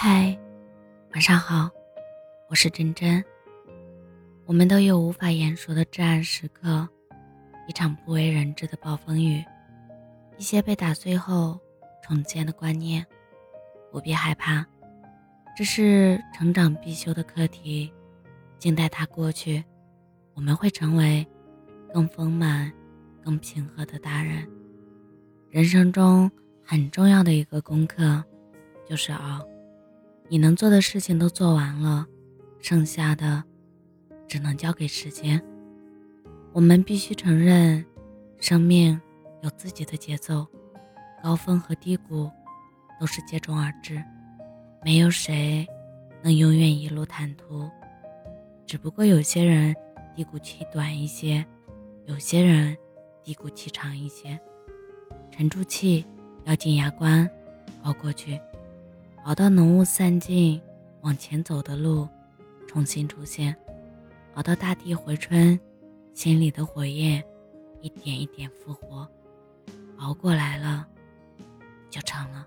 嗨，晚上好，我是真真。我们都有无法言说的至暗时刻，一场不为人知的暴风雨，一些被打碎后重建的观念。不必害怕，这是成长必修的课题，静待它过去，我们会成为更丰满、更平和的大人。人生中很重要的一个功课，就是熬。你能做的事情都做完了，剩下的只能交给时间。我们必须承认，生命有自己的节奏，高峰和低谷都是接踵而至，没有谁能永远一路坦途。只不过有些人低谷期短一些，有些人低谷期长一些。沉住气，咬紧牙关，熬过去。熬到浓雾散尽，往前走的路重新出现；熬到大地回春，心里的火焰一点一点复活。熬过来了，就成了。